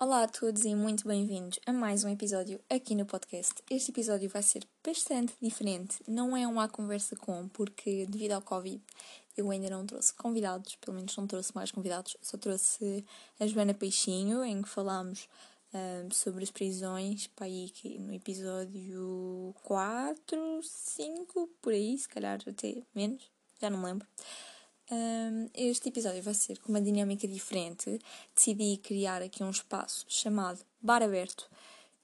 Olá a todos e muito bem-vindos a mais um episódio aqui no podcast. Este episódio vai ser bastante diferente, não é uma conversa com, porque devido ao Covid eu ainda não trouxe convidados, pelo menos não trouxe mais convidados, só trouxe a Joana Peixinho, em que falámos um, sobre as prisões, para aí que no episódio 4, 5, por aí, se calhar até menos, já não lembro. Um, este episódio vai ser com uma dinâmica diferente. Decidi criar aqui um espaço chamado Bar Aberto.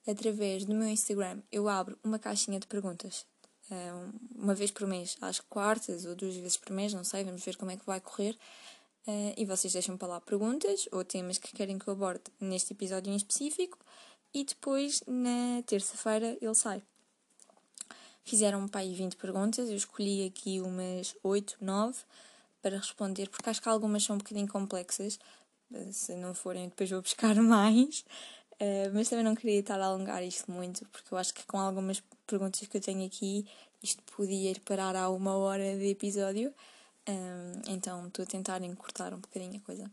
Através do meu Instagram, eu abro uma caixinha de perguntas um, uma vez por mês, às quartas ou duas vezes por mês, não sei, vamos ver como é que vai correr. Uh, e vocês deixam para lá perguntas ou temas que querem que eu aborde neste episódio em específico. E depois, na terça-feira, ele sai. Fizeram-me para aí 20 perguntas, eu escolhi aqui umas 8, 9 para responder, porque acho que algumas são um bocadinho complexas. Se não forem, depois vou buscar mais. Uh, mas também não queria estar a alongar isto muito, porque eu acho que com algumas perguntas que eu tenho aqui, isto podia ir parar a uma hora de episódio. Ehm, então estou a tentar encurtar um bocadinho a coisa.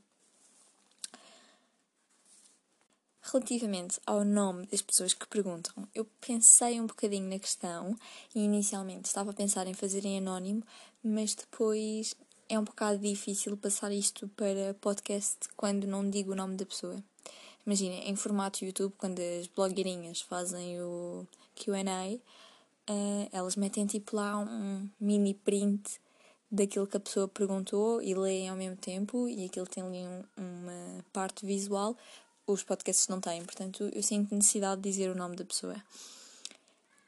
Relativamente ao nome das pessoas que perguntam, eu pensei um bocadinho na questão e inicialmente estava a pensar em fazer em anónimo, mas depois é um bocado difícil passar isto para podcast quando não digo o nome da pessoa. Imagina, em formato YouTube, quando as blogueirinhas fazem o QA, uh, eh, elas metem tipo lá um mini print daquilo que a pessoa perguntou e leem ao mesmo tempo, e aquilo tem ali um, uma parte visual. Os podcasts não têm, portanto, eu sinto necessidade de dizer o nome da pessoa.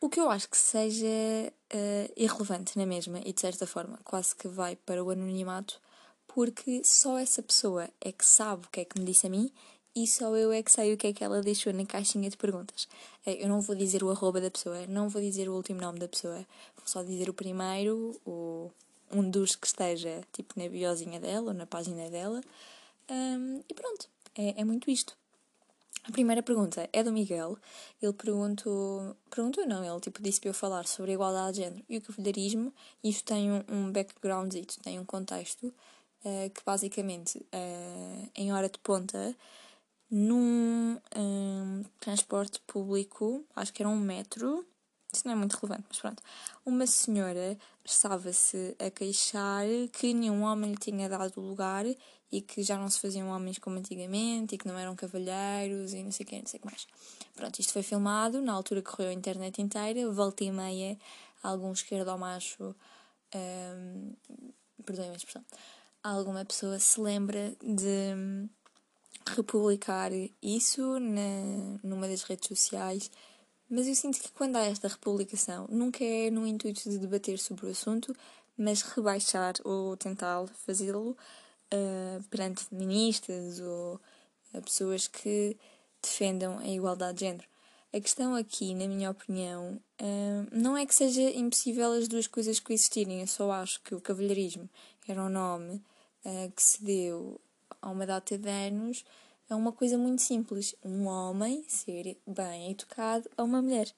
O que eu acho que seja uh, irrelevante na mesma e de certa forma quase que vai para o anonimato, porque só essa pessoa é que sabe o que é que me disse a mim e só eu é que sei o que é que ela deixou na caixinha de perguntas. Eh, eu não vou dizer o arroba da pessoa, não vou dizer o último nome da pessoa, vou só dizer o primeiro, ou um dos que esteja tipo na biozinha dela ou na página dela. Um, e pronto, é, é muito isto. A primeira pergunta é do Miguel. Ele perguntou. Perguntou não, ele tipo disse para eu falar sobre a igualdade de género e o cavalheirismo. Isto tem um, um background, tem um contexto uh, que basicamente uh, em hora de ponta, num um, transporte público, acho que era um metro, isso não é muito relevante, mas pronto. Uma senhora estava-se a queixar que nenhum homem lhe tinha dado lugar e que já não se faziam homens como antigamente e que não eram cavalheiros e não sei o que, não sei o que mais. Pronto, isto foi filmado, na altura correu a internet inteira, volta e meia, algum esquerdo macho, um, perdoem a expressão, alguma pessoa se lembra de republicar isso na, numa das redes sociais, mas eu sinto que quando há esta republicação, nunca é no intuito de debater sobre o assunto, mas rebaixar ou tentar fazê-lo uh, perante feministas ou uh, pessoas que defendam a igualdade de género. A questão aqui, na minha opinião, uh, não é que seja impossível as duas coisas coexistirem, eu só acho que o cavalheirismo era um nome que se deu a uma data de anos é uma coisa muito simples. Um homem ser bem educado a uma mulher.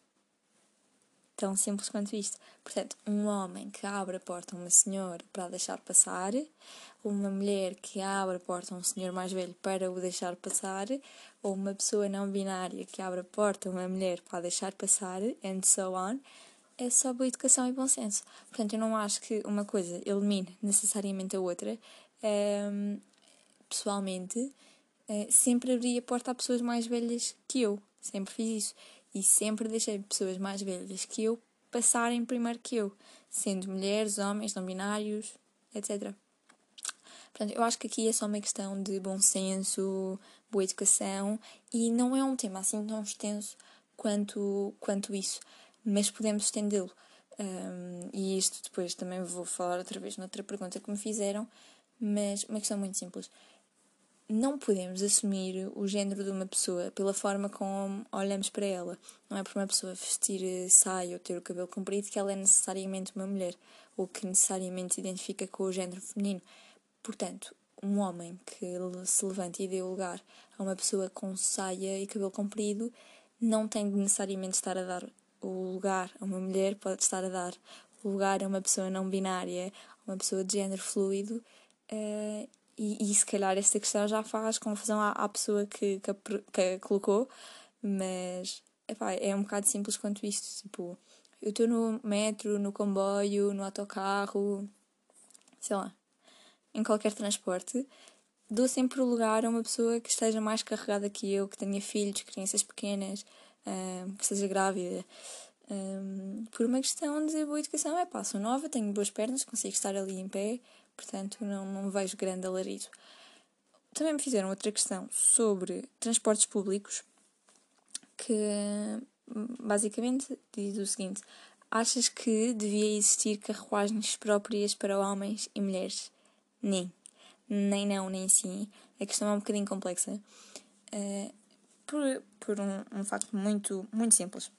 Tão simples quanto isto. Portanto, um homem que abre a porta a uma senhora para a deixar passar, uma mulher que abre a porta a um senhor mais velho para o deixar passar, ou uma pessoa não binária que abre a porta a uma mulher para a deixar passar, and so on, é só boa educação e bom senso. Portanto, eu não acho que uma coisa elimine necessariamente a outra. Um, pessoalmente, uh, sempre abri a porta a pessoas mais velhas que eu. Sempre fiz isso. E sempre deixei pessoas mais velhas que eu passarem primeiro que eu, sendo mulheres, homens, não binários, etc. Portanto, eu acho que aqui é só uma questão de bom senso, boa educação e não é um tema assim tão extenso quanto, quanto isso, mas podemos estendê-lo. Um, e isto depois também vou falar outra vez noutra pergunta que me fizeram, mas uma questão muito simples não podemos assumir o género de uma pessoa pela forma como olhamos para ela. Não é por uma pessoa vestir eh, saia ou ter o cabelo comprido que ela é necessariamente uma mulher ou que necessariamente se identifica com o género feminino. Portanto, um homem que se levante e dê lugar a uma pessoa com saia e cabelo comprido não tem de necessariamente estar a dar o lugar a uma mulher, pode estar a dar o lugar a uma pessoa não binária, a uma pessoa de género fluido. Uh, e, e se calhar esta questão já faz confusão à, à pessoa que, que, a, que a colocou, mas epá, é um bocado simples quanto isto. Tipo, eu estou no metro, no comboio, no autocarro, sei lá, em qualquer transporte, dou sempre o lugar a uma pessoa que esteja mais carregada que eu, que tenha filhos, crianças pequenas, que esteja grávida. Um, por uma questão de boa educação, é pá, sou nova, tenho boas pernas, consigo estar ali em pé, portanto não, não vejo grande alarido. Também me fizeram outra questão sobre transportes públicos, que basicamente diz o seguinte: Achas que devia existir carruagens próprias para homens e mulheres? Nem. Nem não, nem sim. A questão é um bocadinho complexa. Uh, por por um, um facto muito, muito simples.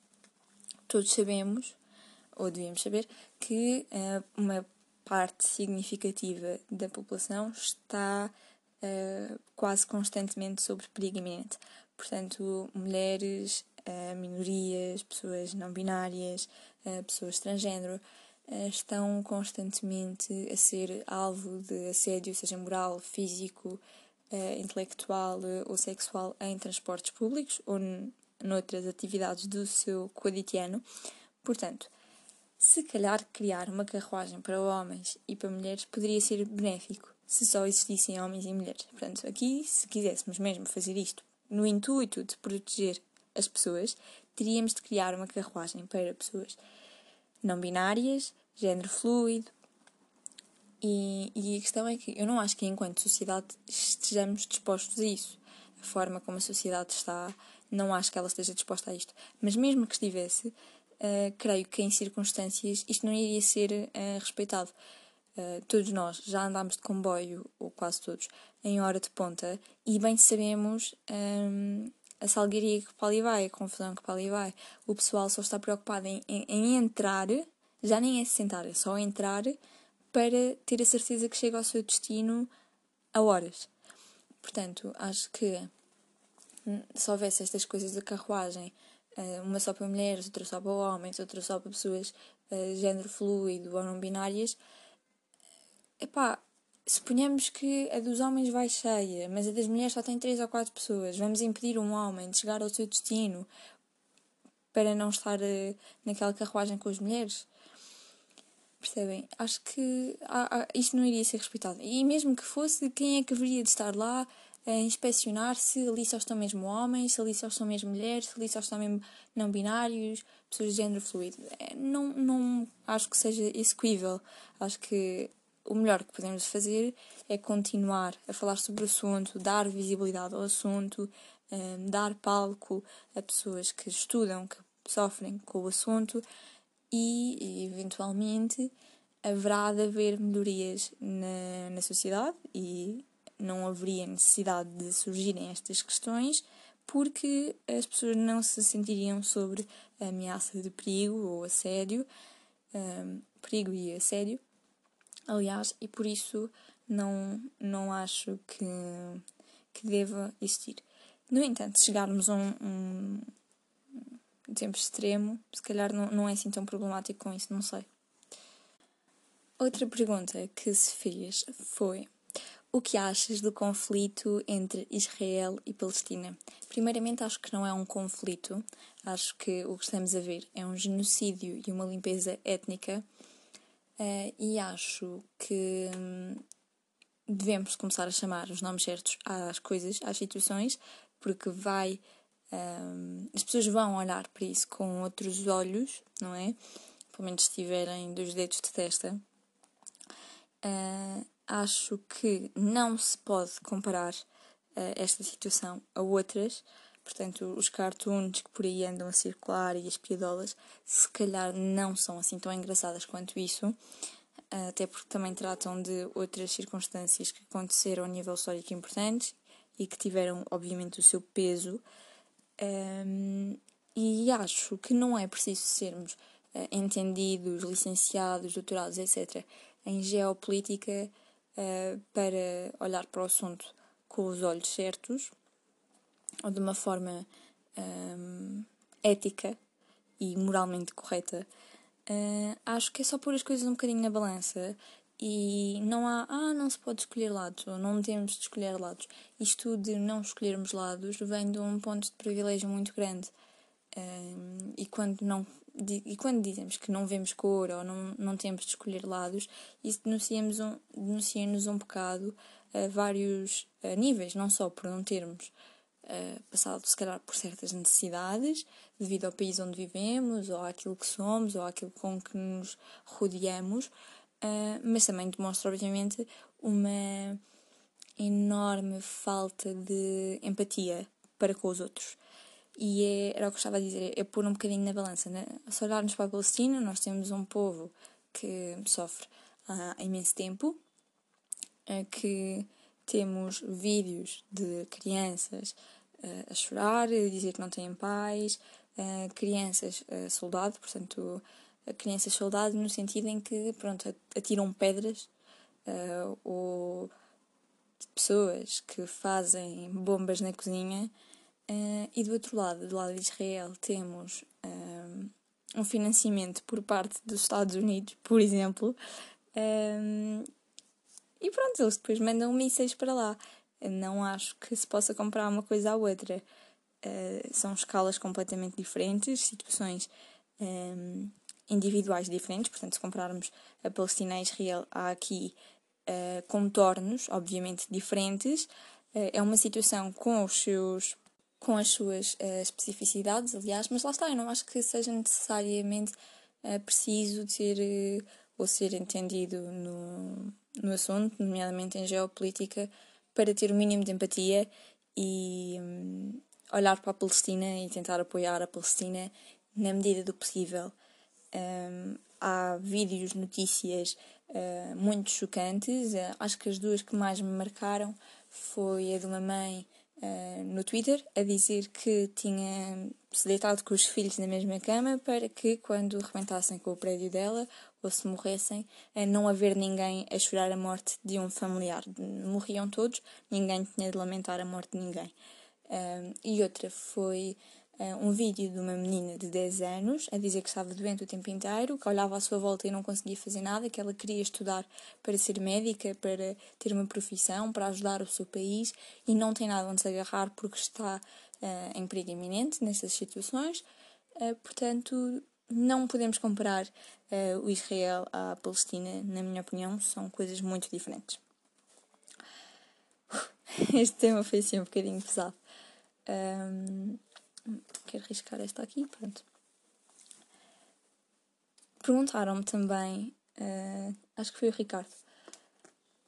Todos sabemos, ou devíamos saber, que uh, uma parte significativa da população está uh, quase constantemente sobre perigo iminente. Portanto, mulheres, minorias, pessoas não binárias, pessoas transgênero, estão constantemente a ser alvo de assédio, seja moral, físico, intelectual ou sexual em transportes públicos ou noutras atividades do seu cotidiano. Portanto, se calhar criar uma carruagem para homens e para mulheres poderia ser benéfico se só existissem homens e mulheres. Portanto, aqui, se quiséssemos mesmo fazer isto no intuito de proteger as pessoas, teríamos de criar uma carruagem para pessoas não binárias, género fluido. E, e a questão é que eu não acho que enquanto sociedade estejamos dispostos a isso. A forma como a sociedade está, não acho que ela esteja disposta a isto. Mas mesmo que estivesse, uh, creio que em circunstâncias isto não iria ser uh, respeitado. Uh, todos nós já andámos de comboio, ou quase todos, em hora de ponta, e bem sabemos um, a salgueiria que para ali vai, a confusão que para ali vai. O pessoal só está preocupado em, em, em entrar, já nem é se sentar, é só entrar para ter a certeza que chega ao seu destino a horas. Portanto, acho que hum, se houvesse estas coisas da carruagem eh, uma só para mulheres, outra só para homens, outra só para pessoas uh, género fluido ou não binárias. Epá, suponhamos que a dos homens vai cheia, mas a das mulheres só tem três ou quatro pessoas. Vamos impedir um homem de chegar ao seu destino para não estar uh, naquela carruagem com as mulheres? Percebem? Acho que isto não iria ser respeitado. E mesmo que fosse, quem é que haveria de estar lá a inspecionar se ali só estão mesmo homens, se ali só estão mesmo mulheres, se ali só estão mesmo não binários, pessoas de género fluido. É, não, não acho que seja execuível. Acho que o melhor que podemos fazer é continuar a falar sobre o assunto, dar visibilidade ao assunto, um, dar palco a pessoas que estudam, que sofrem com o assunto e, eventualmente, haverá de haver melhorias na, na sociedade e não haveria necessidade de surgirem estas questões porque as pessoas não se sentiriam sobre ameaça de perigo ou assédio, um, perigo e assédio, aliás, e por isso não, não acho que, que deva existir. No entanto, se chegarmos a um, um, tempo extremo, se calhar não, não é assim tão problemático com isso, não sei. Outra pergunta que se fez foi o que achas do conflito entre Israel e Palestina? Primeiramente, acho que não é um conflito, acho que o que estamos a ver é um genocídio e uma limpeza étnica, uh, e acho que hum, devemos começar a chamar os nomes certos às coisas, às situações, porque vai. Um, as pessoas vão olhar para isso com outros olhos, não é? Pelo menos se tiverem dois dedos de testa. Uh, acho que não se pode comparar uh, esta situação a outras. Portanto, os cartoons que por aí andam a circular e as piadolas, se calhar não são assim tão engraçadas quanto isso, até porque também tratam de outras circunstâncias que aconteceram a nível histórico importantes e que tiveram, obviamente, o seu peso. Um, e acho que não é preciso sermos uh, entendidos, licenciados, doutorados, etc., em geopolítica uh, para olhar para o assunto com os olhos certos ou de uma forma um, ética e moralmente correta. Uh, acho que é só pôr as coisas um bocadinho na balança E não há, ah, não se pode escolher lados, ou não temos de escolher lados. Isto de não escolhermos lados vem de um ponto de privilégio muito grande. Um, e, quando não, e quando dizemos que não vemos cor ou não, não temos de escolher lados, isso denuncia-nos um, denuncia um bocado a vários a níveis, não só por não termos uh, passado, se calhar, por certas necessidades, devido ao país onde vivemos, ou àquilo que somos, ou àquilo com que nos rodeamos, uh, mas também demonstra, obviamente, uma enorme falta de empatia para com os outros. E é, era o que eu estava a dizer, é pôr um bocadinho na balança. Né? Se olharmos para a Palestina, nós temos um povo que sofre há imenso tempo, uh, que temos vídeos de crianças a chorar, a dizer que não têm pais, uh, crianças uh, soldado, portanto, crianças soldado no sentido em que, pronto, atiram pedras ou pessoas que fazem bombas na cozinha. e do outro lado, do lado de Israel, temos um financiamento por parte dos Estados Unidos, por exemplo, e pronto, eles depois mandam mísseis para lá. Não acho que se possa comparar uma coisa à outra. Uh, são escalas completamente diferentes, situações um, individuais diferentes. Portanto, se compararmos a Palestina e Israel, há aqui uh, contornos, obviamente, diferentes. Uh, é uma situação com os seus com as suas especificidades, aliás, mas lá está, eu não acho que seja necessariamente preciso ter ou ser entendido no, no assunto, nomeadamente em geopolítica, para ter o mínimo de empatia e um, olhar para a Palestina e tentar apoiar a Palestina na medida do possível. Um, há vídeos, notícias uh, muito chocantes. Uh, acho que as duas que mais me marcaram foi a de uma mãe uh, no Twitter a dizer que tinha se deitado com os filhos na mesma cama para que, quando rebentassem com o prédio dela ou se morressem, uh, não haver ninguém a chorar a morte de um familiar. Morriam todos, ninguém tinha de lamentar a morte de ninguém. Uh, e outra foi um vídeo de uma menina de 10 anos a dizer que estava doente o tempo inteiro, que olhava à sua volta e não conseguia fazer nada, que ela queria estudar para ser médica, para ter uma profissão, para ajudar o seu país e não tem nada onde se agarrar porque está uh, em perigo iminente nessas situações. Uh, portanto, não podemos comparar o Israel à Palestina, na minha opinião, são coisas muito diferentes. Este tema foi assim um bocadinho pesado. Um, quero riscar esta aqui, pronto. Perguntaram-me também, uh, acho que foi o Ricardo,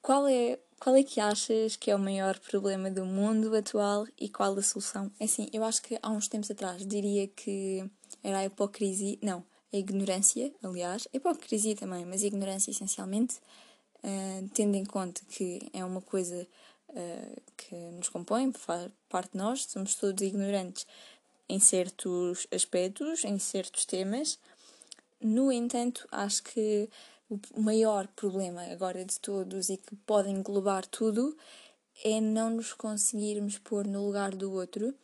qual é, qual é que achas que é o maior problema do mundo atual e qual a solução? É assim, eu acho que há uns tempos atrás diria que era a hipocrisia, não, a ignorância, aliás, a hipocrisia também, mas a ignorância essencialmente, uh, tendo em conta que é uma coisa uh, que nos compõe, faz parte de nós, somos todos ignorantes em certos aspectos, em certos temas. No entanto, acho que o maior problema agora de todos e que pode englobar tudo é não nos conseguirmos pôr no lugar do outro.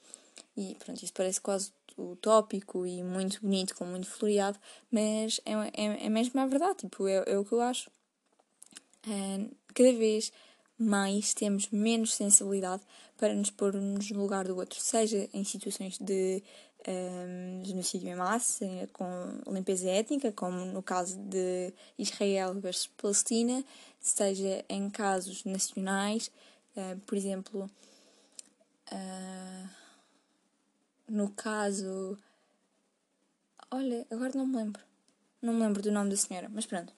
E pronto, isso parece quase utópico e muito bonito, com muito floreado, mas é, é, é mesmo a verdade, tipo, é, é o que eu acho. Cada vez mais temos menos sensibilidade para nos pôr no lugar do outro, seja em situações de um, genocídio em massa, com limpeza étnica, como no caso de Israel versus Palestina, seja em casos nacionais, uh, por exemplo, uh, no caso. Olha, agora não me lembro. Não me lembro do nome da senhora, mas pronto.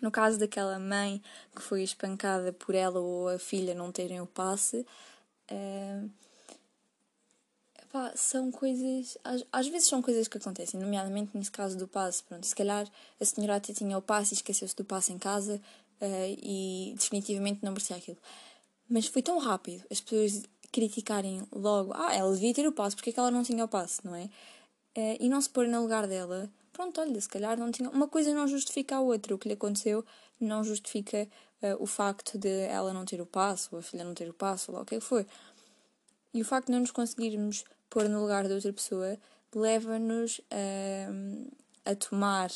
No caso daquela mãe que foi espancada por ela ou a filha não terem o passe, uh, são coisas. Às, às, vezes são coisas que acontecem, nomeadamente nesse caso do passe. Pronto, se calhar a senhora até tinha o passe e esqueceu-se do passe em casa uh, e definitivamente não merecia aquilo. Mas foi tão rápido as pessoas criticarem logo: ah, ela devia ter o passe, porque é que ela não tinha o passe, não é? Uh, e não se pôr no lugar dela pronto, olha, se calhar não tinha. Uma coisa não justifica a outra. O que lhe aconteceu não justifica uh, o facto de ela não ter o passo, a filha não ter o passo, ou o que é foi. E o facto de não nos conseguirmos pôr no lugar da outra pessoa leva-nos uh, a tomar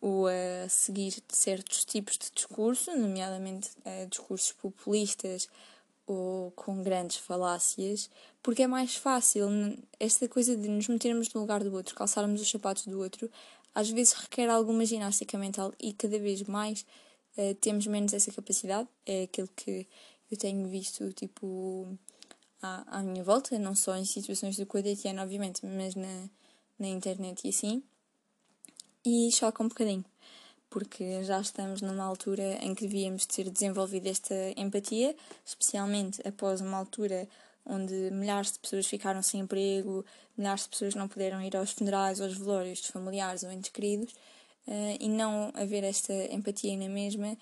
ou a seguir certos tipos de discurso, nomeadamente uh, discursos populistas ou com grandes falácias, porque é mais fácil esta coisa de nos metermos no lugar do outro, calçarmos os sapatos do outro, às vezes requer alguma ginástica mental e cada vez mais uh, temos menos essa capacidade. É aquilo que eu tenho visto, tipo, à, à minha volta, não só em situações do cotidiano, obviamente, mas na, na internet e assim. E choca um bocadinho, porque já estamos numa altura em que devíamos ter desenvolvido esta empatia, especialmente após uma altura onde milhares de pessoas ficaram sem emprego, milhares de pessoas não puderam ir aos funerais, aos velórios dos familiares ou entes queridos, uh, e não haver esta empatia na mesma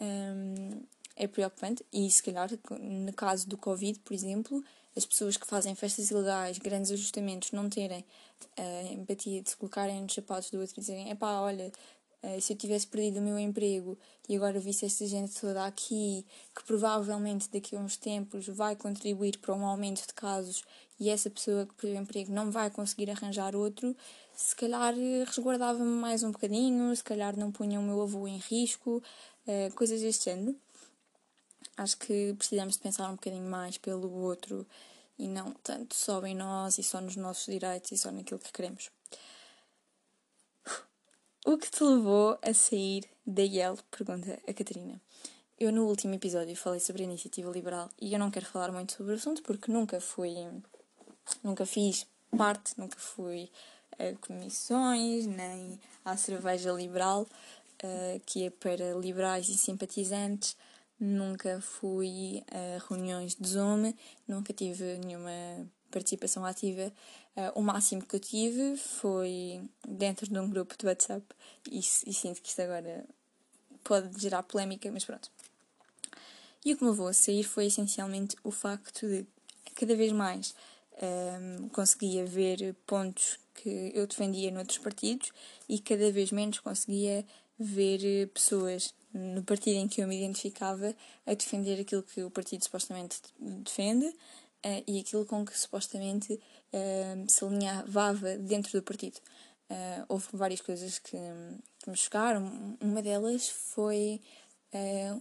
um, é preocupante. E se calhar, no caso do Covid, por exemplo, as pessoas que fazem festas ilegais, grandes ajustamentos, não terem a empatia de se colocarem nos sapatos do outro e dizerem: é pá, olha, eh, se eu tivesse perdido o meu emprego e agora visse esta gente toda aqui, que provavelmente daqui a uns tempos vai contribuir para um aumento de casos e essa pessoa que perdeu o emprego não vai conseguir arranjar outro, se calhar eh, resguardava-me mais um bocadinho, se calhar não punha o meu avô em risco, uh, coisas deste género. Acho que precisamos de pensar um bocadinho mais pelo outro e não tanto só em nós e só nos nossos direitos e só naquilo que queremos. O que te levou a sair da IEL? Pergunta a Catarina. Eu no último episódio falei sobre a iniciativa liberal e eu não quero falar muito sobre o assunto porque nunca fui, nunca fiz parte, nunca fui a comissões, nem à cerveja liberal, uh, que é para liberais e simpatizantes, nunca fui a reuniões de Zoom, nunca tive nenhuma participação ativa. Uh, o máximo que eu tive foi dentro de um grupo de WhatsApp e, e sinto que isto agora pode gerar polémica, mas pronto. E o que me levou a sair foi essencialmente o facto de cada vez mais um, conseguia ver pontos que eu defendia noutros partidos e cada vez menos conseguia ver pessoas no partido em que eu me identificava a defender aquilo que o partido supostamente defende uh, e aquilo com que supostamente uh, se alinhavava dentro do partido. Uh, houve várias coisas que, que, me chocaram. Uma delas foi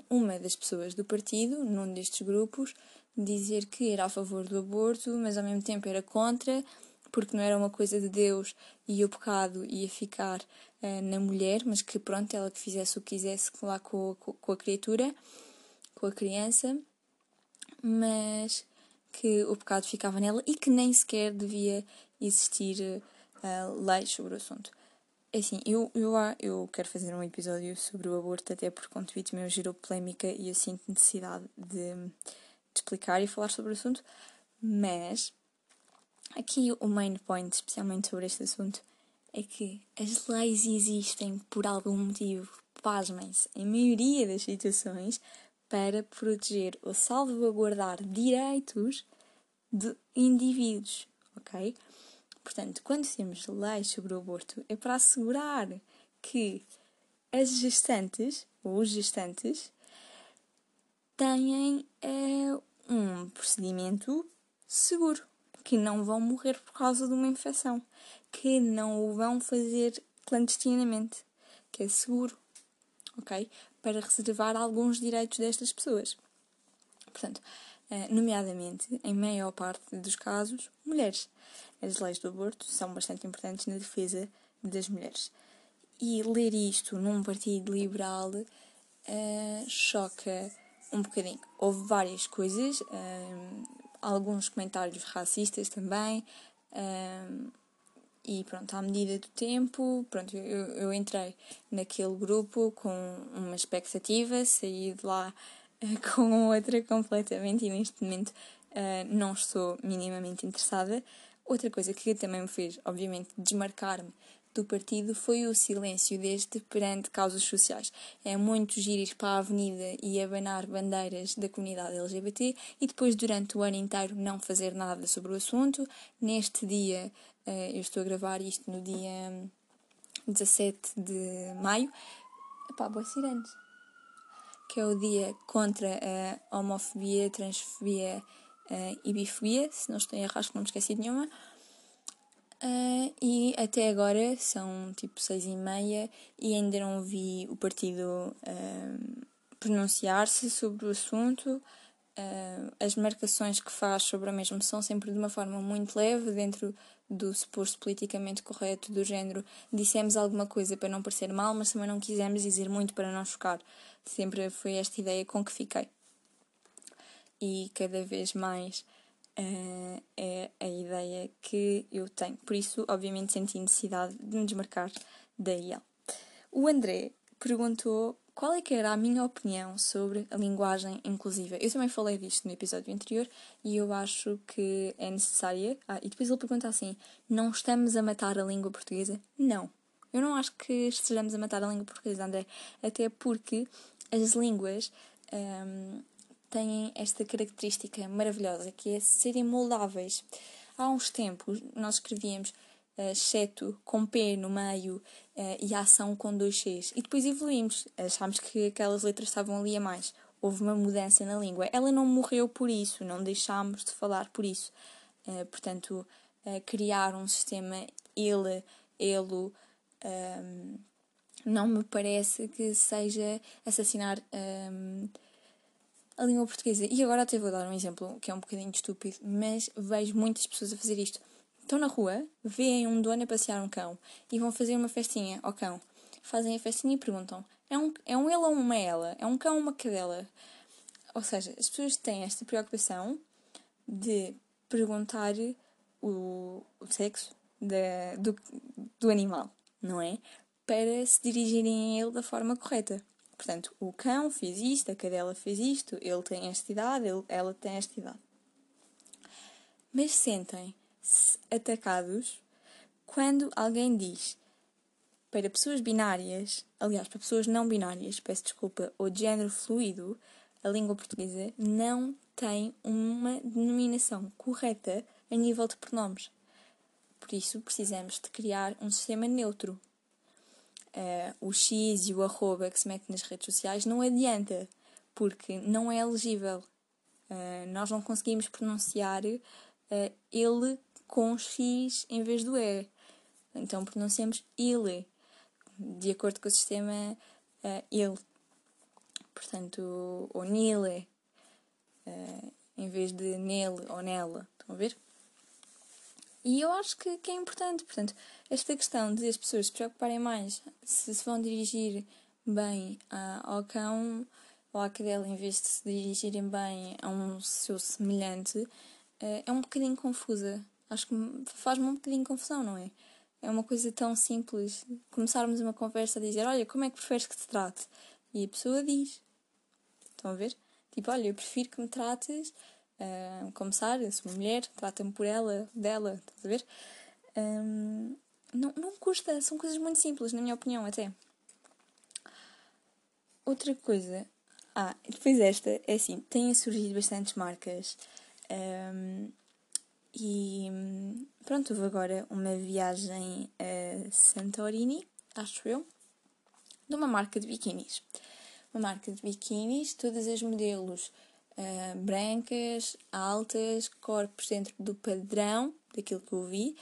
uma das pessoas do partido, num destes grupos, dizer que era a favor do aborto, mas ao mesmo tempo era contra, porque não era uma coisa de Deus e o pecado ia ficar uh, na mulher, mas que pronto, ela que fizesse o que quisesse lá com, com, com a criatura, com a criança, mas que o pecado ficava nela e que nem sequer devia existir uh, leis sobre o assunto. É assim, eu, eu, eu quero fazer um episódio sobre o aborto, até porque um tweet meu gerou polémica e eu sinto necessidade de, de explicar e falar sobre o assunto, mas aqui o main point, especialmente sobre este assunto, é que as leis existem por algum motivo, pasmem-se, em maioria das situações, para proteger ou salvaguardar direitos de indivíduos, ok? Portanto, quando temos leis sobre o aborto, é para assegurar que as gestantes ou os gestantes têm é, um procedimento seguro, que não vão morrer por causa de uma infecção, que não o vão fazer clandestinamente, que é seguro, ok? Para reservar alguns direitos destas pessoas. Portanto, eh, nomeadamente, em maior parte dos casos, mulheres. As leis do aborto são bastante importantes na defesa das mulheres. E ler isto num partido liberal uh, choca um bocadinho. Houve várias coisas, uh, alguns comentários racistas também, uh, e pronto, à medida do tempo, pronto, eu, eu entrei naquele grupo com uma expectativa, saí de lá uh, com outra completamente e neste momento uh, não estou minimamente interessada. Outra coisa que também me fez, obviamente, desmarcar-me do partido foi o silêncio deste perante causas sociais. É muito giro ir para a avenida e abanar bandeiras da comunidade LGBT e depois, durante o ano inteiro, não fazer nada sobre o assunto. Neste dia, eh, eu estou a gravar isto no dia 17 de maio. Epá, boas sirenes. Que é o dia contra a homofobia, transfobia uh, e bifobia. Se não estou em que não me esqueci de nenhuma. Uh, e até agora são tipo seis e meia e ainda não vi o partido uh, pronunciar-se sobre o assunto. Uh, as marcações que faz sobre o mesmo são sempre de uma forma muito leve, dentro do suposto politicamente correto, do género dissemos alguma coisa para não parecer mal, mas também não quisemos dizer muito para não chocar. Sempre foi esta ideia com que fiquei. E cada vez mais uh, é a ideia que eu tenho. Por isso, obviamente, senti necessidade de me desmarcar da IEL. O André perguntou qual é que era a minha opinião sobre a linguagem inclusiva. Eu também falei disto no episódio anterior e eu acho que é necessária. Ah, e depois ele pergunta assim: não estamos a matar a língua portuguesa? Não. Eu não acho que estejamos a matar a língua portuguesa, André. Até porque as línguas um, têm esta característica maravilhosa que é serem moldáveis. Há uns tempos nós escrevíamos exceto com P no meio uh, e ação com dois Cs. E depois evoluímos, achámos que aquelas letras estavam ali a mais. Houve uma mudança na língua. Ela não morreu por isso, não deixámos de falar por isso. Portanto, criar um sistema ele, ele, um, não me parece que seja assassinar um, a língua portuguesa. E agora até vou dar um exemplo que é um bocadinho estúpido, mas vejo muitas pessoas a fazer isto Estão na rua, veem um dono a passear um cão e vão fazer uma festinha ao cão. Fazem a festinha e perguntam: é um, é um ele ou uma ela? É um cão ou uma cadela? Ou seja, as pessoas têm esta preocupação de perguntar o, o sexo do, do animal, não é? Para se dirigirem a ele da forma correta. Portanto, o cão fez isto, a cadela fez isto, ele tem esta idade, ele, ela tem esta idade. Mas sentem atacados quando alguém diz para pessoas binárias, aliás, para pessoas não binárias, peço desculpa, ou de género fluido, a língua portuguesa não tem uma denominação correta a nível de pronomes. Por isso, precisamos de criar um sistema neutro. Uh, o X e o arroba que se mete nas redes sociais não adianta, porque não é elegível. Uh, nós não conseguimos pronunciar uh, ele com X em vez do E. Então pronunciamos ele, de acordo com o sistema uh, ele. Portanto, ou nile, uh, em vez de nele ou nela. Estão a ver? E eu acho que, que é importante. Portanto, esta questão de as pessoas se preocuparem mais se se vão dirigir bem uh, ao cão ou à cadela em vez de se dirigirem bem a um seu semelhante uh, é um bocadinho confusa. Acho que faz-me um bocadinho confusão, não é? É uma coisa tão simples. Começarmos uma conversa a dizer: Olha, como é que preferes que te trate? E a pessoa diz: Estão a ver? Tipo, olha, eu prefiro que me trates uh, como Sara, sou uma mulher, trata-me por ela, dela, estás a ver? Um, não, não custa, são coisas muito simples, na minha opinião, até. Outra coisa. Ah, depois esta, é assim, têm surgido bastantes marcas. Um, e pronto, houve agora uma viagem a Santorini, acho eu, de uma marca de biquínis. Uma marca de biquínis, todas as modelos uh, brancas, altas, corpos dentro do padrão daquilo que eu vi.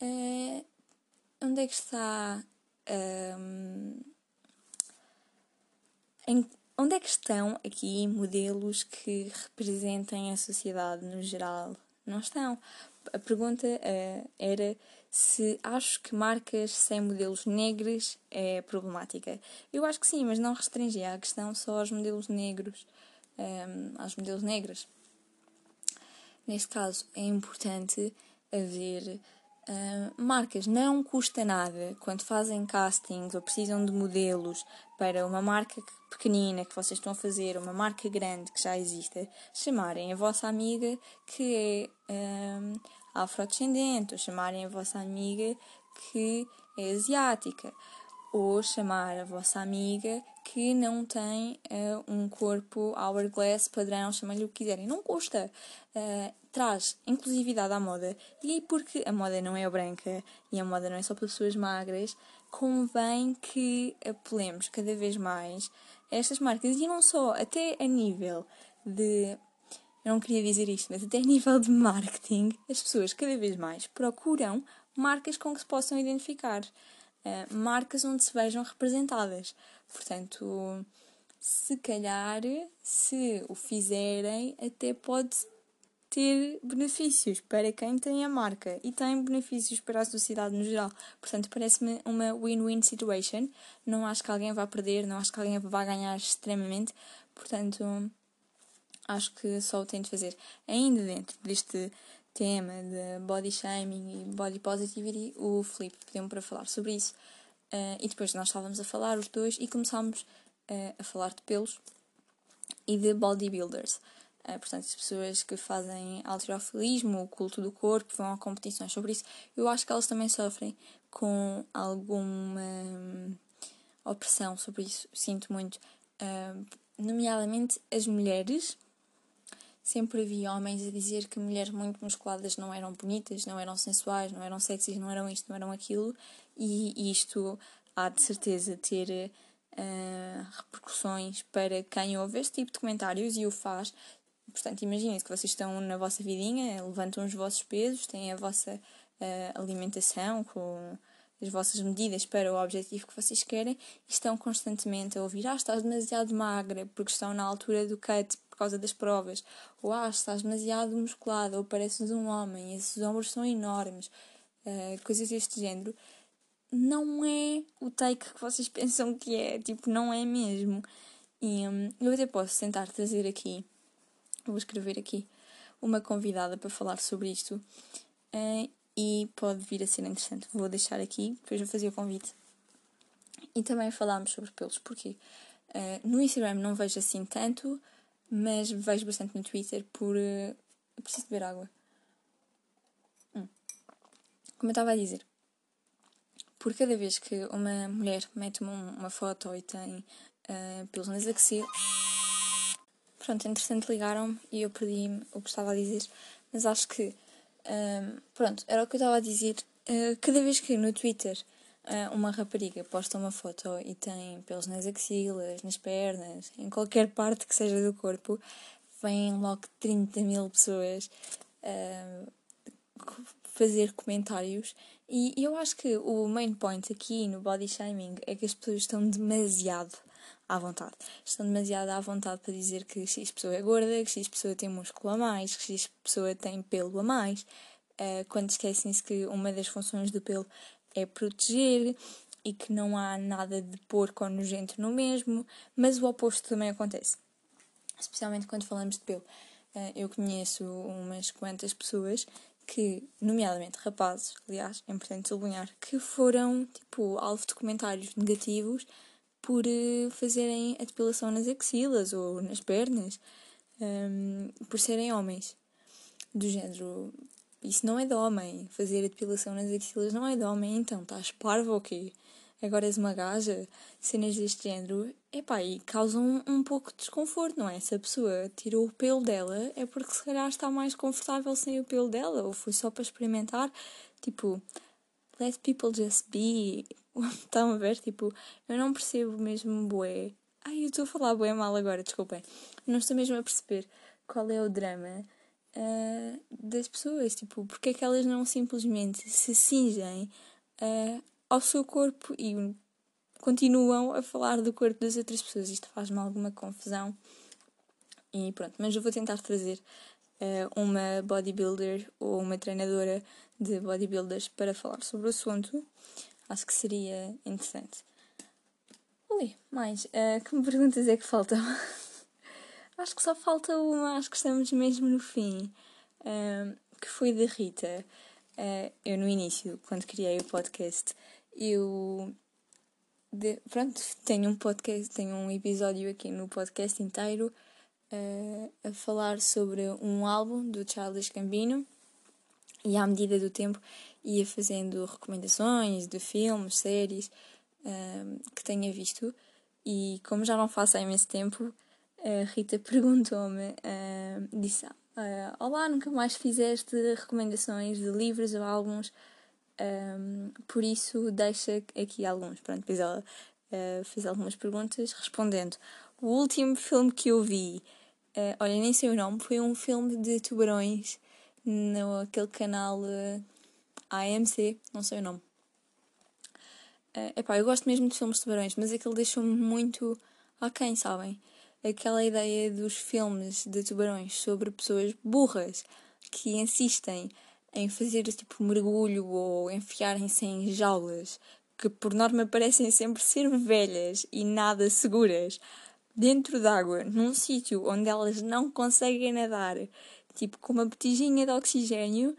Uh, onde é que está. Um, em, onde é que estão aqui modelos que representem a sociedade no geral? Não estão. A pergunta uh, era se acho que marcas sem modelos negros é problemática. Eu acho que sim, mas não restringia a questão só aos modelos negros, um, ehm, aos modelos negras. Neste caso, é importante haver uh, marcas. Não custa nada quando fazem castings ou precisam de modelos para uma marca pequenina que vocês estão a fazer, uma marca grande que já exista, chamarem a vossa amiga que é um, afrodescendente, ou chamarem a vossa amiga que é asiática, ou chamar a vossa amiga que não tem uh, um corpo hourglass padrão, chamem-lhe o que quiserem. Não custa. Uh, traz inclusividade à moda. E porque a moda não é branca e a moda não é só para pessoas magras, convém que apelemos cada vez mais a estas marcas. E não só, até a nível de. Eu não queria dizer isto, mas até a nível de marketing, as pessoas cada vez mais procuram marcas com que se possam identificar, uh, marcas onde se vejam representadas. Portanto, se calhar, se o fizerem, até pode ter benefícios para quem tem a marca e tem benefícios para a sociedade no geral. Portanto, parece-me uma win-win situation. Não acho que alguém vá perder, não acho que alguém vá ganhar extremamente. Portanto, acho que só o tento fazer. Ainda dentro deste tema de body shaming e body positivity, o Felipe pediu-me para falar sobre isso. Uh, e depois nós estávamos a falar, os dois, e começámos uh, a falar de pelos e de bodybuilders. Uh, portanto, as pessoas que fazem alterofilismo, o culto do corpo, vão a competições sobre isso, eu acho que elas também sofrem com alguma hum, opressão sobre isso. Sinto muito. Uh, nomeadamente as mulheres. Sempre vi homens a dizer que mulheres muito musculadas não eram bonitas, não eram sensuais, não eram sexys, não eram isto, não eram aquilo, e isto há de certeza ter uh, repercussões para quem ouve este tipo de comentários e o faz, Portanto, imaginem que vocês estão na vossa vidinha, levantam os vossos pesos, têm a vossa uh, alimentação com as vossas medidas para o objetivo que vocês querem e estão constantemente a ouvir: Ah, estás demasiado magra porque estão na altura do cut por causa das provas, ou Ah, estás demasiado musculada, ou pareces um homem, esses ombros são enormes, uh, coisas deste género. Não é o take que vocês pensam que é, tipo, não é mesmo. E um, eu até posso tentar trazer aqui vou escrever aqui uma convidada para falar sobre isto uh, e pode vir a ser interessante. Vou deixar aqui, depois vou fazer o convite. E também falámos sobre pelos, porque uh, no Instagram não vejo assim tanto, mas vejo bastante no Twitter por. Uh, preciso beber água. Hum. Como eu estava a dizer, por cada vez que uma mulher mete uma, uma foto e tem uh, pelos nas axilas. Pronto, entretanto ligaram-me e eu perdi o que estava a dizer, mas acho que. Um, pronto, era o que eu estava a dizer. Uh, cada vez que no Twitter uma rapariga posta uma foto e tem pelos nas axilas, nas pernas, em qualquer parte que seja do corpo, vêm logo 30 mil pessoas uh, fazer comentários. E eu acho que o main point aqui no body shaming é que as pessoas estão demasiado à vontade. Estão demasiado à vontade para dizer que X pessoa é gorda, que X pessoa tem músculo a mais, que X pessoa tem pelo a mais, uh, quando esquecem-se que uma das funções do pelo é proteger e que não há nada de porco ou nojento no mesmo, mas o oposto também acontece, especialmente quando falamos de pelo. Uh, eu conheço umas quantas pessoas que, nomeadamente rapazes, aliás, é importante sublinhar, que foram, tipo, alvo de comentários negativos por uh, fazerem a depilação nas axilas ou nas pernas, um, por serem homens. Do género, isso não é de homem. Fazer a depilação nas axilas não é de homem, então estás parvo ou quê? Agora és uma gaja, cenas deste género, epá, e causam um, um pouco de desconforto, não é? Se a pessoa tirou o pelo dela, é porque se calhar está mais confortável sem o pelo dela, ou foi só para experimentar. Tipo, let people just be. Estão a ver? Tipo, eu não percebo mesmo bué. Ai, eu estou a falar bué mal agora, desculpem. Não estou mesmo a perceber qual é o drama uh, das pessoas. Tipo, porque é que elas não simplesmente se cingem uh, ao seu corpo e continuam a falar do corpo das outras pessoas. Isto faz-me alguma confusão. E pronto, mas eu vou tentar trazer uh, uma bodybuilder ou uma treinadora de bodybuilders para falar sobre o assunto. Acho que seria interessante. Ui, mais. Uh, que perguntas é que faltam? acho que só falta uma, acho que estamos mesmo no fim. Uh, que foi da Rita. Uh, eu no início, quando criei o podcast, eu de, pronto, tenho um podcast, tenho um episódio aqui no podcast inteiro uh, a falar sobre um álbum do Charles Gambino e à medida do tempo ia fazendo recomendações de filmes, séries uh, que tenha visto. E como já não faço há imenso tempo, a Rita perguntou-me, uh, disse: uh, Olá, nunca mais fizeste recomendações de livros ou álbuns, um, por isso deixa aqui alguns. Pronto, depois ela uh, fez algumas perguntas respondendo. O último filme que eu vi, olha, nem sei o nome, foi um filme de tubarões no aquele canal uh, AMC, não sei o nome. Uh, epá, eu gosto mesmo de filmes de tubarões, mas aquele deixou-me muito aquém, sabem? Aquela ideia dos filmes de tubarões sobre pessoas burras que insistem em fazer tipo mergulho ou enfiarem-se em jaulas que por norma parecem sempre ser velhas e nada seguras dentro d'água, num sítio onde elas não conseguem nadar, tipo com uma botijinha de oxigênio,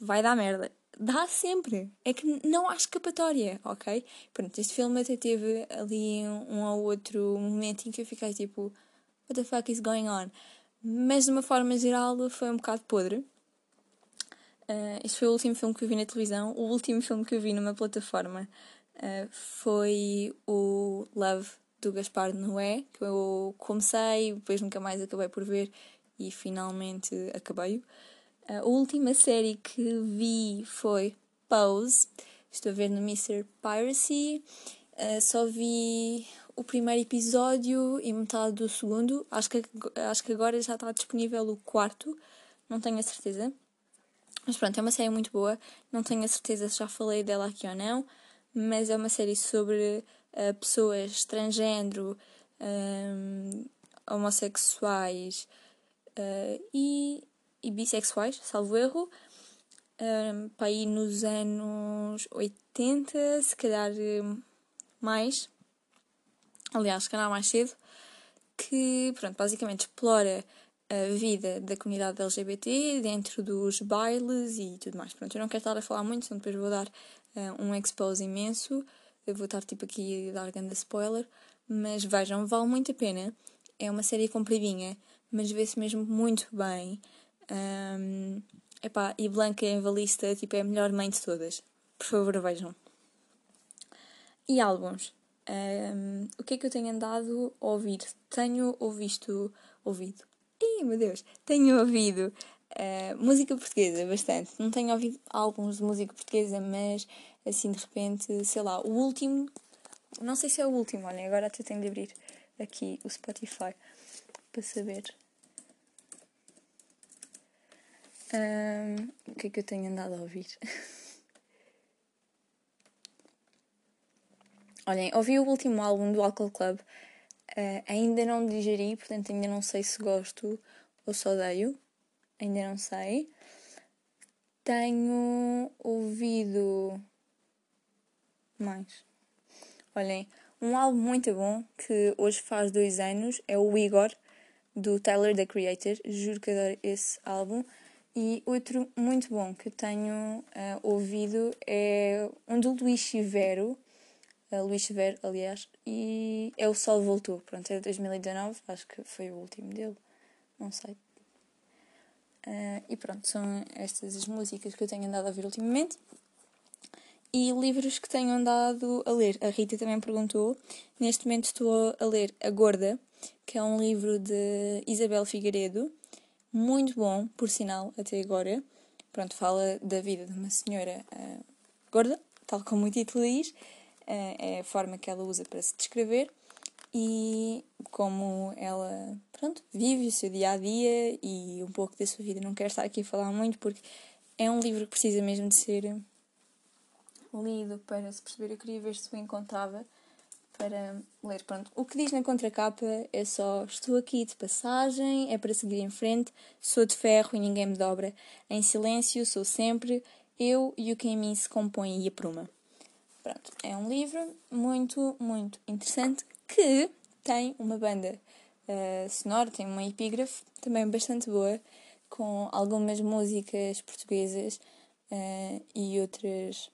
vai dar merda. Dá sempre. É que não há escapatória, ok? Pronto, este filme até teve ali um ou outro momento em que eu fiquei tipo, what the fuck is going on? Mas de uma forma geral foi um bocado podre. Uh, este foi o último filme que eu vi na televisão. O último filme que eu vi numa plataforma uh, foi o Love do Gaspar Noé, que eu comecei, depois nunca mais acabei por ver e finalmente acabei. A última série que vi foi Pose. Estou a ver no Mr. Piracy. Uh, só vi o primeiro episódio e metade do segundo. Acho que, acho que agora já está disponível o quarto. Não tenho a certeza. Mas pronto, é uma série muito boa. Não tenho a certeza se já falei dela aqui ou não. Mas é uma série sobre uh, pessoas transgênero, um, homossexuais uh, e, e, bissexuais, salvo erro, um, para ir nos anos 80, se calhar mais, aliás, se calhar mais cedo, que pronto, basicamente explora a vida da comunidade LGBT dentro dos bailes e tudo mais. Pronto, eu não quero estar a falar muito, senão depois vou dar uh, um expose imenso eu vou estar tipo aqui a dar grande spoiler, mas vejam, vale muito a pena. É uma série compridinha, mas vê-se mesmo muito bem. Um, epá, e Blanca Evangelista tipo, é a melhor mãe de todas. Por favor, vejam. E álbuns. Um, o que é que eu tenho andado a ouvir? Tenho ouvido. Ouvido. Ih, meu Deus! Tenho ouvido uh, música portuguesa bastante. Não tenho ouvido álbuns de música portuguesa, mas assim de repente, sei lá, o último, não sei se é o último, olhem, agora até tenho de abrir aqui o Spotify para saber. Um, o que é que eu tenho andado a ouvir? Olhem, ouvi o último álbum do Alcohol Club, uh, ainda não digeri, portanto ainda não sei se gosto ou se odeio, ainda não sei. Tenho ouvido mais. Olhem, um álbum muito bom que hoje faz dois anos é o Igor, do Tyler the Creator. Juro que adoro esse álbum. E outro muito bom que eu tenho uh, ouvido é um do Luís Chivero, uh, Luís Chivero, aliás, e é o Sol Voltou. Pronto, é de 2019, acho que foi o último dele, não sei. Uh, e pronto, são estas as músicas que eu tenho andado a ouvir ultimamente e livros que tenho andado a ler. A Rita também perguntou. Neste momento estou a ler A Gorda, que é um livro de Isabel Figueiredo, muito bom, por sinal, até agora. Pronto, fala da vida de uma senhora uh, gorda, tal como o título diz, uh, é a forma que ela usa para se descrever e como ela, pronto, vive o seu dia a dia e um pouco da sua vida. Não quero estar aqui a falar muito porque é um livro que precisa mesmo de ser lido para se perceber. Eu queria ver se o encontrava para ler. Pronto, o que diz na contracapa é só: Estou aqui de passagem, é para seguir em frente, sou de ferro e ninguém me dobra. Em silêncio, sou sempre eu e o que em mim se compõe e apruma. Pronto, é um livro muito, muito interessante que tem uma banda uh, sonora, tem uma epígrafe também bastante boa, com algumas músicas portuguesas uh, e outras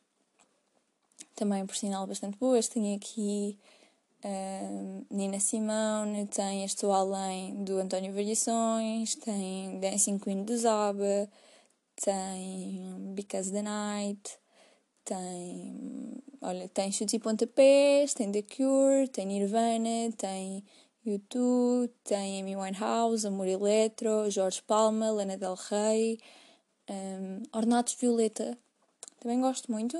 também por sinal bastante boas. Tem aqui Nina Simone, tem Estou Além do António Variações, tem Dancing Queen do Zaba, tem Because the Night, tem. Olha, tem Chutes e Pontapés, tem The Cure, tem Nirvana, tem YouTube, tem Amy Winehouse, Amor Eletro, Jorge Palma, Lana Del Rey, um, Ornatos Violeta, também gosto muito.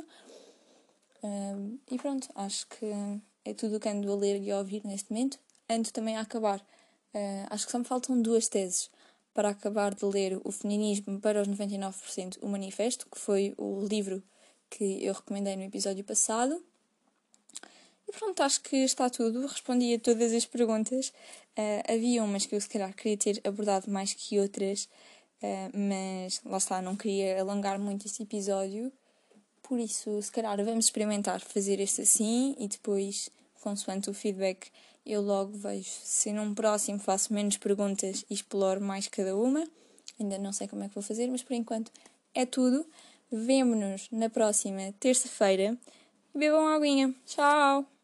Um, e pronto, acho que é tudo o que ando a ler e a ouvir neste momento. Ando também a acabar. Uh, acho que só me faltam duas teses para acabar de ler O Feminismo para os 99%, o Manifesto, que foi o livro que eu recomendei no episódio passado. E pronto, acho que está tudo. Respondi a todas as perguntas. Uh, havia umas que eu se calhar queria ter abordado mais que outras, uh, mas lá está, não queria alongar muito este episódio. Por isso, se calhar vamos experimentar fazer este assim e depois, consoante o feedback, eu logo vejo se num próximo faço menos perguntas e exploro mais cada uma. Ainda não sei como é que vou fazer, mas por enquanto é tudo. Vemo-nos na próxima terça-feira. Bebam aguinha. Tchau!